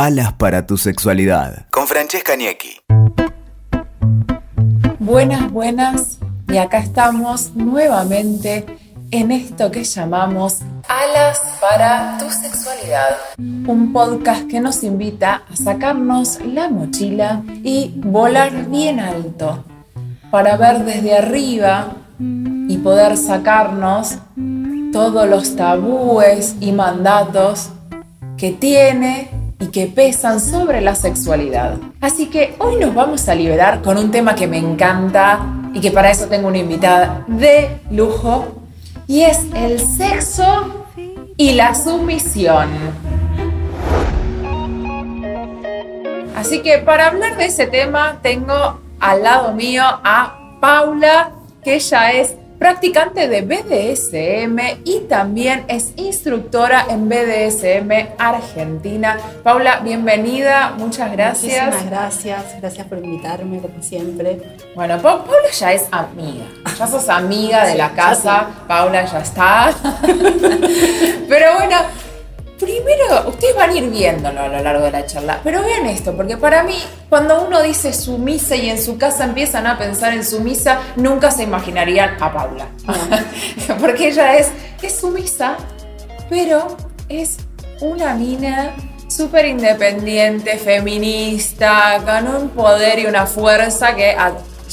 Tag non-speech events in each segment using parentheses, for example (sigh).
Alas para tu sexualidad. Con Francesca Niecki. Buenas, buenas. Y acá estamos nuevamente en esto que llamamos Alas para tu sexualidad. Un podcast que nos invita a sacarnos la mochila y volar bien alto para ver desde arriba y poder sacarnos todos los tabúes y mandatos que tiene y que pesan sobre la sexualidad. Así que hoy nos vamos a liberar con un tema que me encanta y que para eso tengo una invitada de lujo y es el sexo y la sumisión. Así que para hablar de ese tema tengo al lado mío a Paula, que ella es practicante de BDSM y también es instructora en BDSM Argentina. Paula, bienvenida, muchas gracias. Muchísimas gracias, gracias por invitarme, como siempre. Bueno, Paula ya es amiga, ya sos amiga de la (laughs) casa, Paula ya está. (laughs) Pero bueno, Primero, ustedes van a ir viéndolo a lo largo de la charla, pero vean esto, porque para mí, cuando uno dice sumisa y en su casa empiezan a pensar en sumisa, nunca se imaginarían a Paula. (laughs) porque ella es, es sumisa, pero es una mina súper independiente, feminista, con un poder y una fuerza que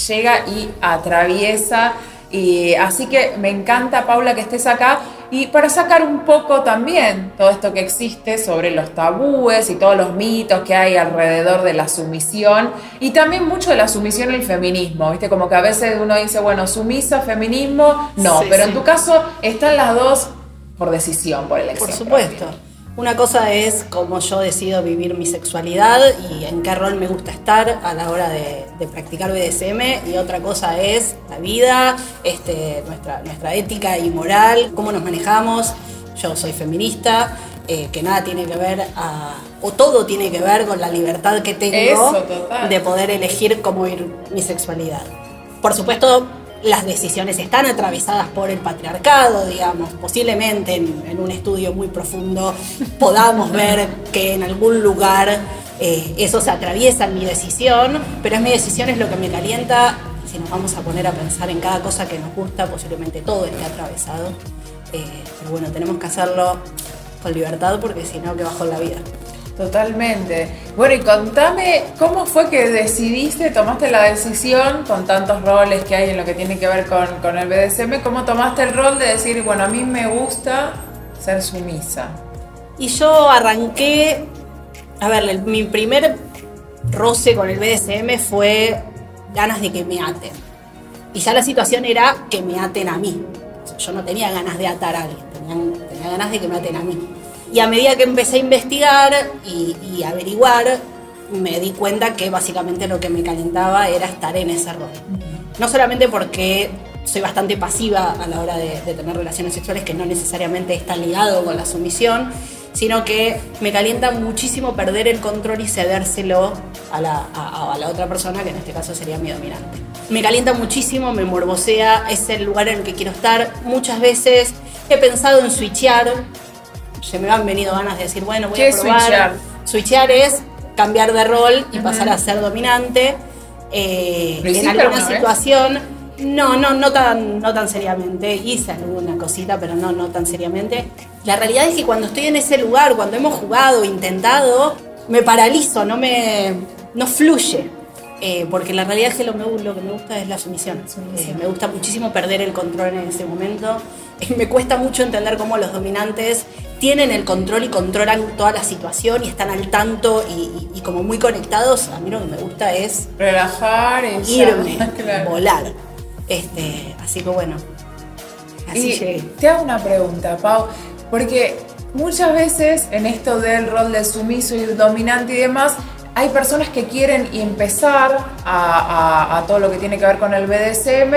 llega y atraviesa. Y así que me encanta, Paula, que estés acá y para sacar un poco también todo esto que existe sobre los tabúes y todos los mitos que hay alrededor de la sumisión y también mucho de la sumisión en el feminismo, ¿viste? Como que a veces uno dice, bueno, sumisa, feminismo, no, pero en tu caso están las dos por decisión, por elección. Por supuesto. Una cosa es cómo yo decido vivir mi sexualidad y en qué rol me gusta estar a la hora de, practicar BDSM y otra cosa es la vida, este, nuestra, nuestra ética y moral, cómo nos manejamos. Yo soy feminista, eh, que nada tiene que ver o todo tiene que ver con la libertad que tengo de poder elegir cómo ir mi sexualidad. Por supuesto, las decisiones están atravesadas por el patriarcado, digamos, posiblemente en, un estudio muy profundo (laughs) podamos ver que en algún lugar eh, eso se atraviesa en mi decisión, pero es mi decisión, es lo que me calienta. Si nos vamos a poner a pensar en cada cosa que nos gusta, posiblemente todo esté atravesado. Eh, pero bueno, tenemos que hacerlo con libertad porque si no, que bajo la vida. Totalmente. Bueno, y contame, ¿cómo fue que decidiste, tomaste la decisión con tantos roles que hay en lo que tiene que ver con, el BDSM? ¿Cómo tomaste el rol de decir, bueno, a mí me gusta ser sumisa? Y yo arranqué, a ver, mi primer roce con el BDSM fue ganas de que me aten. Y ya la situación era que me aten a mí. Yo no tenía ganas de atar a alguien, tenía, tenía ganas de que me aten a mí. Y a medida que empecé a investigar y, averiguar, me di cuenta que básicamente lo que me calentaba era estar en ese rol. No solamente porque soy bastante pasiva a la hora de, tener relaciones sexuales, que no necesariamente está ligado con la sumisión, sino que me calienta muchísimo perder el control y cedérselo a la, a la, otra persona, que en este caso sería mi dominante. Me calienta muchísimo, me morbosea, es el lugar en el que quiero estar. Muchas veces he pensado en switchear, se me han venido ganas de decir, bueno, voy a probar. Switchear? switchear es cambiar de rol y pasar a ser dominante. Eh, en alguna situación, no, no, no tan, no tan seriamente. Hice alguna cosita, pero no, no tan seriamente. La realidad es que cuando estoy en ese lugar, cuando hemos jugado, intentado, me paralizo, no me, no fluye. Eh, porque la realidad es que lo, lo, que me gusta es la sumisión. Eh, me gusta muchísimo perder el control en ese momento. (laughs) me cuesta mucho entender cómo los dominantes tienen el control y controlan toda la situación y están al tanto y, como muy conectados. A mí lo que me gusta es relajar, irme, (laughs) volar. Este, así que bueno, así y Te hago una pregunta, Pau, porque muchas veces en esto del rol de sumiso y dominante y demás, hay personas que quieren empezar a, todo lo que tiene que ver con el BDSM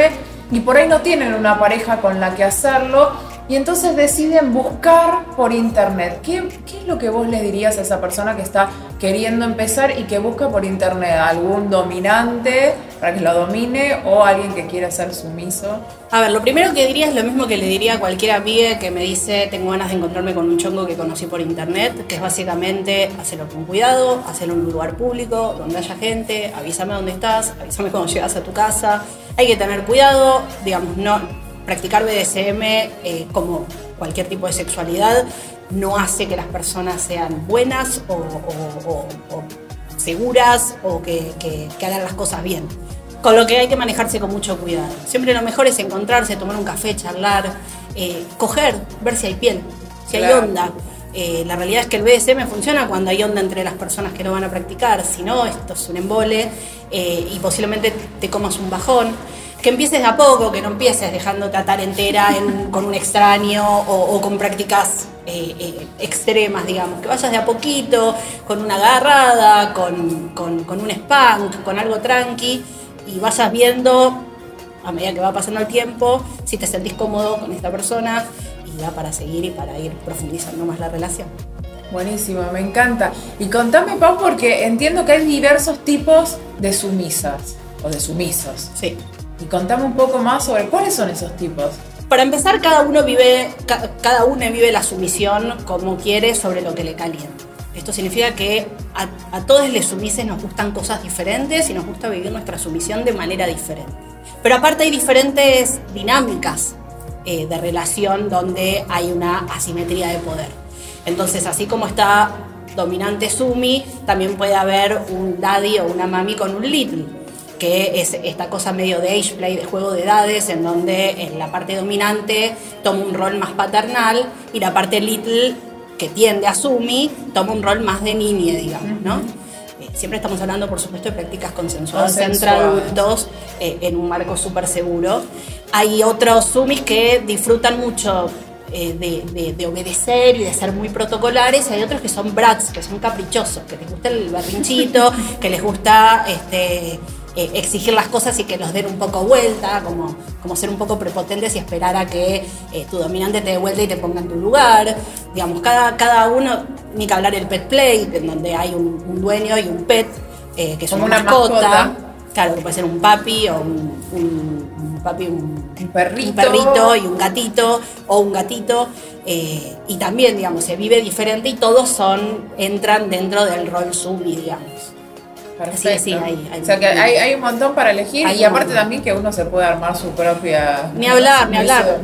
y por ahí no tienen una pareja con la que hacerlo y entonces deciden buscar por internet. ¿Qué, ¿Qué, es lo que vos le dirías a esa persona que está queriendo empezar y que busca por internet algún dominante para que lo domine o alguien que quiera ser sumiso? A ver, lo primero que diría es lo mismo que le diría a cualquier amiga que me dice tengo ganas de encontrarme con un chongo que conocí por internet, que es básicamente hacerlo con cuidado, hacerlo en un lugar público, donde haya gente, avísame dónde estás, avísame cuando llegas a tu casa. Hay que tener cuidado, digamos, no practicar BDSM eh, como cualquier tipo de sexualidad no hace que las personas sean buenas o, seguras o que, hagan las cosas bien. Con lo que hay que manejarse con mucho cuidado. Siempre lo mejor es encontrarse, tomar un café, charlar, eh, coger, ver si hay piel, si hay onda. Eh, la realidad es que el BDSM funciona cuando hay onda entre las personas que lo van a practicar, si no, esto es un embole y posiblemente te comas un bajón que empieces de a poco, que no empieces dejándote atar entera con un extraño o, con prácticas eh, eh, extremas, digamos, que vayas de a poquito, con una agarrada, con, un spank, con algo tranqui, y vayas viendo a medida que va pasando el tiempo si te sentís cómodo con esta persona y da para seguir y para ir profundizando más la relación. Buenísimo, me encanta. Y contame, Pau, porque entiendo que hay diversos tipos de sumisas o de sumisos. Sí. Y contame un poco más sobre cuáles son esos tipos. Para empezar, cada uno vive, cada uno vive la sumisión como quiere sobre lo que le calienta. Esto significa que a, todos les sumises nos gustan cosas diferentes y nos gusta vivir nuestra sumisión de manera diferente. Pero aparte hay diferentes dinámicas eh, de relación donde hay una asimetría de poder. Entonces, así como está dominante sumi, también puede haber un daddy o una mami con un little que es esta cosa medio de age play, de juego de edades, en donde la parte dominante toma un rol más paternal y la parte little, que tiende a Sumi, toma un rol más de niña, digamos, ¿no? Eh, siempre estamos hablando, por supuesto, de prácticas consensuadas entre adultos eh, en un marco súper seguro. Hay otros Sumis que disfrutan mucho eh, de, de, obedecer y de ser muy protocolares, hay otros que son brats, que son caprichosos, que les gusta el berrinchito, (laughs) que les gusta este, eh, exigir las cosas y que los den un poco vuelta, como, como ser un poco prepotentes y esperar a que eh, tu dominante te dé vuelta y te ponga en tu lugar. Digamos, cada, cada uno, ni que hablar el pet play, en donde hay un, dueño y un pet, eh, que es una, mascota. Claro, que puede ser un papi o un, papi, un, perrito. perrito. y un gatito o un gatito. y también, digamos, se vive diferente y todos son, entran dentro del rol sub, digamos. Sí, sí, hay, o sea que hay, un montón para elegir y aparte también que uno se puede armar su propia... Ni hablar, ni hablar.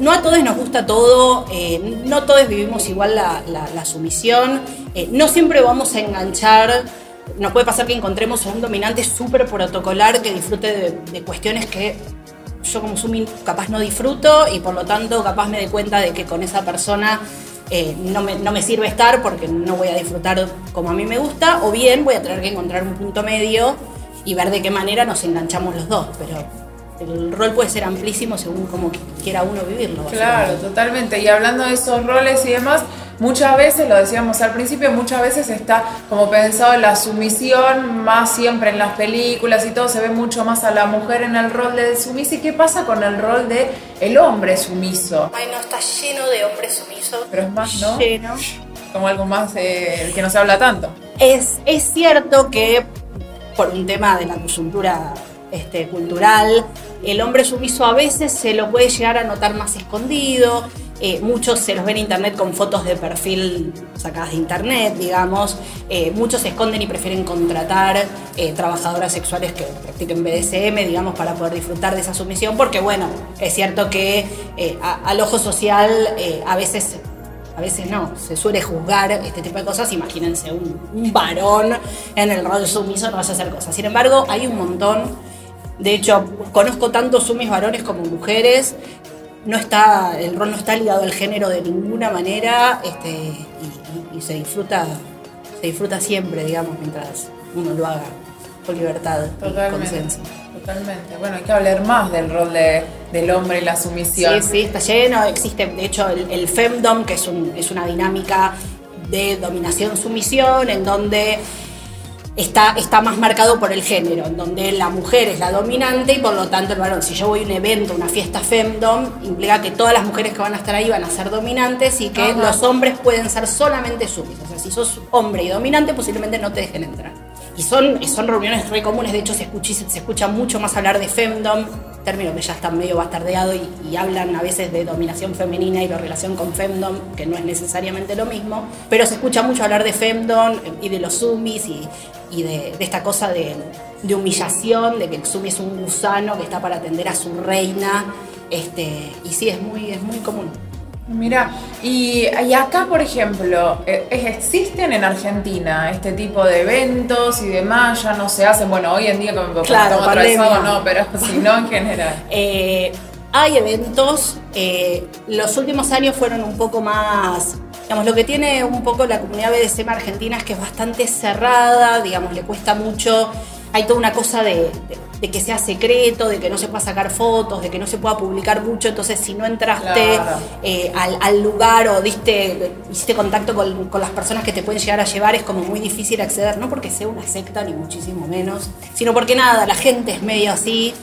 No, a todos nos gusta todo, eh, no todos vivimos igual la, sumisión, eh, no siempre vamos a enganchar, nos puede pasar que encontremos a un dominante súper protocolar que disfrute de, cuestiones que yo como sumi capaz no disfruto y por lo tanto capaz me doy cuenta de que con esa persona eh, no, me, sirve estar porque no voy a disfrutar como a mí me gusta, o bien voy a tener que encontrar un punto medio y ver de qué manera nos enganchamos los dos, pero el rol puede ser amplísimo según como quiera uno vivirlo. Claro, totalmente. Y hablando de esos roles y demás, muchas veces, lo decíamos al principio, muchas veces está como pensado la sumisión, más siempre en las películas y todo, se ve mucho más a la mujer en el rol de sumisa. ¿Y qué pasa con el rol de el hombre sumiso? Ay, no, está lleno de hombres sumisos. Pero es más, ¿no? Lleno. Como algo más eh, que no se habla tanto. Es, es cierto que por un tema de la coyuntura este, cultural, el hombre sumiso a veces se lo puede llegar a notar más escondido, eh, muchos se los ven en internet con fotos de perfil sacadas de internet, digamos. Eh, muchos se esconden y prefieren contratar eh, trabajadoras sexuales que practiquen BDSM, digamos, para poder disfrutar de esa sumisión, porque bueno, es cierto que al ojo social a veces a veces no, se suele juzgar este tipo de cosas. Imagínense un, varón en el rol sumiso no vas a hacer cosas. Sin embargo, hay un montón. De hecho, conozco tanto sumis varones como mujeres no está, el rol no está ligado al género de ninguna manera este, y, se disfruta se disfruta siempre, digamos, mientras uno lo haga con libertad y consenso. Totalmente. Bueno, hay que hablar más del rol de, del hombre y la sumisión. Sí, sí, está lleno. Existe, de hecho, el, el femdom, que es, un, es una dinámica de dominación-sumisión, en donde está, está más marcado por el género, en donde la mujer es la dominante y por lo tanto el varón. Si yo voy a un evento, una fiesta femdom, implica que todas las mujeres que van a estar ahí van a ser dominantes y que los hombres pueden ser solamente sumisos. O sea, si sos hombre y dominante, posiblemente no te dejen entrar. y son, son reuniones re comunes, de hecho se escucha, se escucha mucho más hablar de femdom, término que ya está medio bastardeado y, y, hablan a veces de dominación femenina y la relación con femdom, que no es necesariamente lo mismo, pero se escucha mucho hablar de femdom y de los sumis y, y de, de, esta cosa de, de, humillación, de que el sumi es un gusano que está para atender a su reina, este, y sí, es muy, es muy común. Mira, y, y, acá, por ejemplo, eh, ¿existen en Argentina este tipo de eventos y demás? Ya no se hacen, bueno, hoy en día como, claro, atravesado no, pero (laughs) si no en general. (laughs) Eh, hay eventos, eh, los últimos años fueron un poco más, digamos, lo que tiene un poco la comunidad BDSM argentina es que es bastante cerrada, digamos, le cuesta mucho, hay toda una cosa de, de de que sea secreto, de que no se pueda sacar fotos, de que no se pueda publicar mucho, entonces si no entraste Claro. eh, al, al lugar o diste, hiciste contacto con, con las personas que te pueden llegar a llevar, es como muy difícil acceder, no porque sea una secta ni muchísimo menos, sino porque nada, la gente es medio así,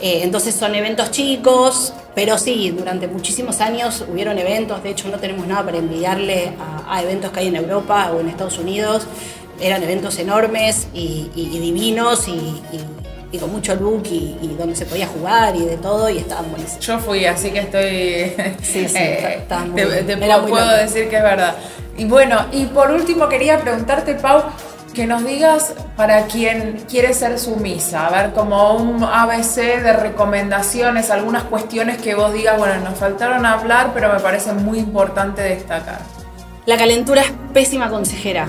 eh, entonces son eventos chicos, pero sí, durante muchísimos años hubieron eventos, de hecho no tenemos nada para envidiarle a, a eventos que hay en Europa o en Estados Unidos, eran eventos enormes y, y- y divinos y, con mucho look y, donde se podía jugar y de todo y estaban buenísimos. Yo fui, así que estoy. Sí, sí, (laughs) eh, está muy te, te puedo, puedo decir que es verdad. Y bueno, y por último quería preguntarte, Pau, que nos digas para quien quiere ser sumisa, a ver, como un ABC de recomendaciones, algunas cuestiones que vos digas, bueno, nos faltaron hablar, pero me parece muy importante destacar. La calentura es pésima consejera.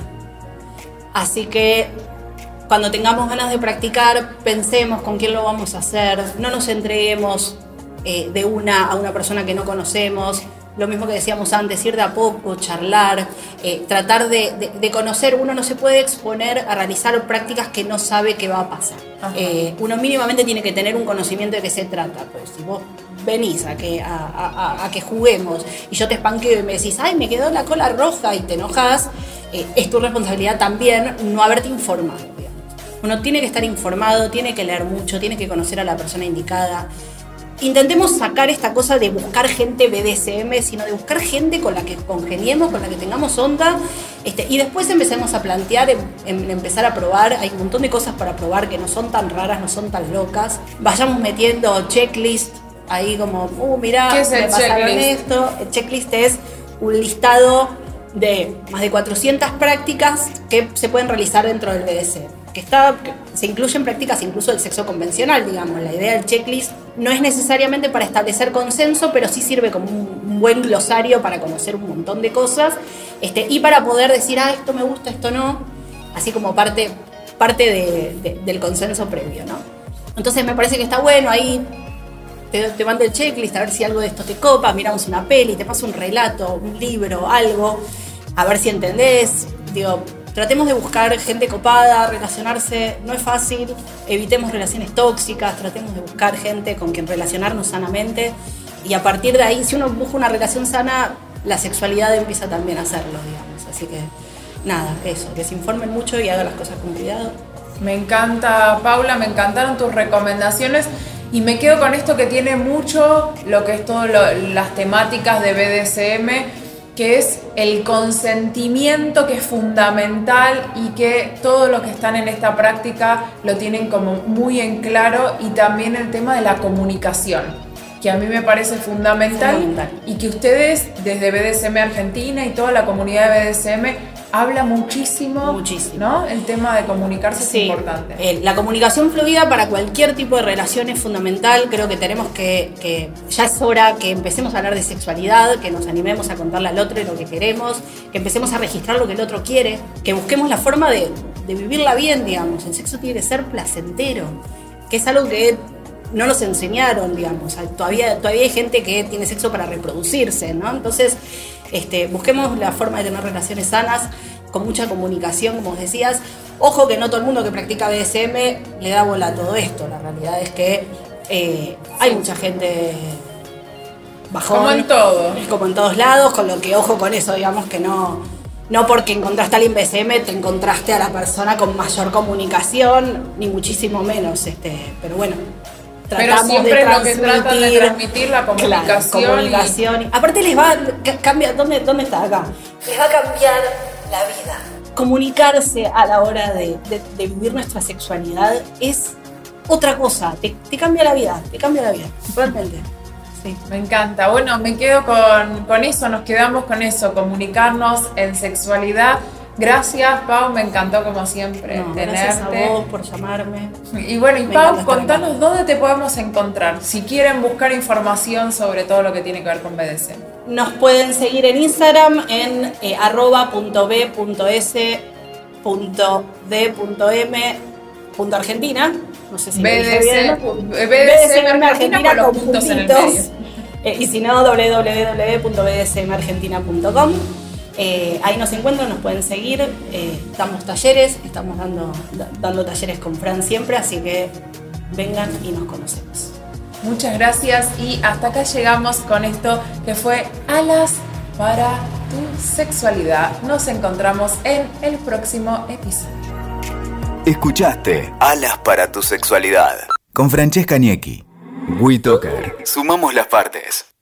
Así que cuando tengamos ganas de practicar, pensemos con quién lo vamos a hacer. No nos entreguemos eh, de una a una persona que no conocemos. Lo mismo que decíamos antes, ir de a poco, charlar, eh, tratar de, de- de conocer. Uno no se puede exponer a realizar prácticas que no sabe qué va a pasar. Eh, uno mínimamente tiene que tener un conocimiento de qué se trata. Pues si vos venís a que, a- a- a que juguemos y yo te espanqueo y me decís, ay, me quedó la cola roja y te enojas, eh, es tu responsabilidad también no haberte informado. digamos. Uno tiene que estar informado, tiene que leer mucho, tiene que conocer a la persona indicada. Intentemos sacar esta cosa de buscar gente BDSM, sino de buscar gente con la que congeniemos, con la que tengamos onda, este, y después empecemos a plantear, em- em- empezar a probar. Hay un montón de cosas para probar que no son tan raras, no son tan locas. Vayamos metiendo checklist ahí como, uh, mirá, ¿Qué es el me pasaron checklist? esto. El checklist es un listado de más de 400 prácticas que se pueden realizar dentro del BDC. Que está, se incluyen prácticas incluso del sexo convencional, digamos. La idea del checklist no es necesariamente para establecer consenso, pero sí sirve como un, buen glosario para conocer un montón de cosas este, y para poder decir, ah, esto me gusta, esto no, así como parte, parte de- de- del consenso previo, ¿no? Entonces me parece que está bueno ahí te, te mando el checklist a ver si algo de esto te copa, miramos una peli, te paso un relato, un libro, algo, a ver si entendés. Digo, tratemos de buscar gente copada, relacionarse, no es fácil, evitemos relaciones tóxicas, tratemos de buscar gente con quien relacionarnos sanamente y a partir de ahí, si uno busca una relación sana, la sexualidad empieza también a hacerlo, digamos. Así que nada, eso, que se informen mucho y hagan las cosas con cuidado. Me encanta, Paula, me encantaron tus recomendaciones y me quedo con esto que tiene mucho lo que es todas las temáticas de BDSM, que es el consentimiento que es fundamental y que todos los que están en esta práctica lo tienen como muy en claro y también el tema de la comunicación, que a mí me parece fundamental, Fundamental. y que ustedes desde BDSM Argentina y toda la comunidad de BDSM habla muchísimo, Muchísimo. ¿no? El tema de comunicarse Sí, es importante. eh, la comunicación fluida para cualquier tipo de relación es fundamental. Creo que tenemos que, que- ya es hora que empecemos a hablar de sexualidad, que nos animemos a contarle al otro lo que queremos, que empecemos a registrar lo que el otro quiere, que busquemos la forma de, de vivirla bien, digamos. El sexo tiene que ser placentero, que es algo que no nos enseñaron, digamos. Todavía, todavía hay gente que tiene sexo para reproducirse, ¿no? Entonces, este, busquemos la forma de tener relaciones sanas, con mucha comunicación, como decías. Ojo que no todo el mundo que practica BDSM le da bola a todo esto. La realidad es que eh, hay mucha gente bajón. Como en todo. Como en todos lados, con lo que ojo con eso, digamos que no. No porque encontraste al BDSM te encontraste a la persona con mayor comunicación, ni muchísimo menos. Este, pero bueno, Pero siempre lo que tratan de transmitir la Claro, comunicación. y-. Aparte les va, ca- cambia, ¿dónde, ¿dónde está acá? Les va a cambiar la vida. comunicarse a la hora de, vivir nuestra sexualidad es otra cosa, te, cambia la vida, te cambia la vida, realmente. Sí. Me encanta. Bueno, me quedo con, con eso, nos quedamos con eso, comunicarnos en sexualidad Gracias, Pau, me encantó como siempre tenerte. Gracias a vos por llamarme. Y bueno, y Pau, contanos dónde te podemos encontrar si quieren buscar información sobre todo lo que tiene que ver con BDC. Nos pueden seguir en Instagram en eh, arroba.b.s.d.m.argentina. No sé si BDC, BDSM Argentina con, puntos en el medio. Eh, y si no, www.bdsmargentina.com. Eh, ahí nos encuentran, nos pueden seguir. Eh, damos talleres, estamos dando, dando talleres con Fran siempre, así que vengan y nos conocemos. Muchas gracias y hasta acá llegamos con esto que fue Alas para tu sexualidad. Nos encontramos en el próximo episodio. Escuchaste Alas para tu sexualidad con Francesca Niecki. WeToker. Sumamos las partes.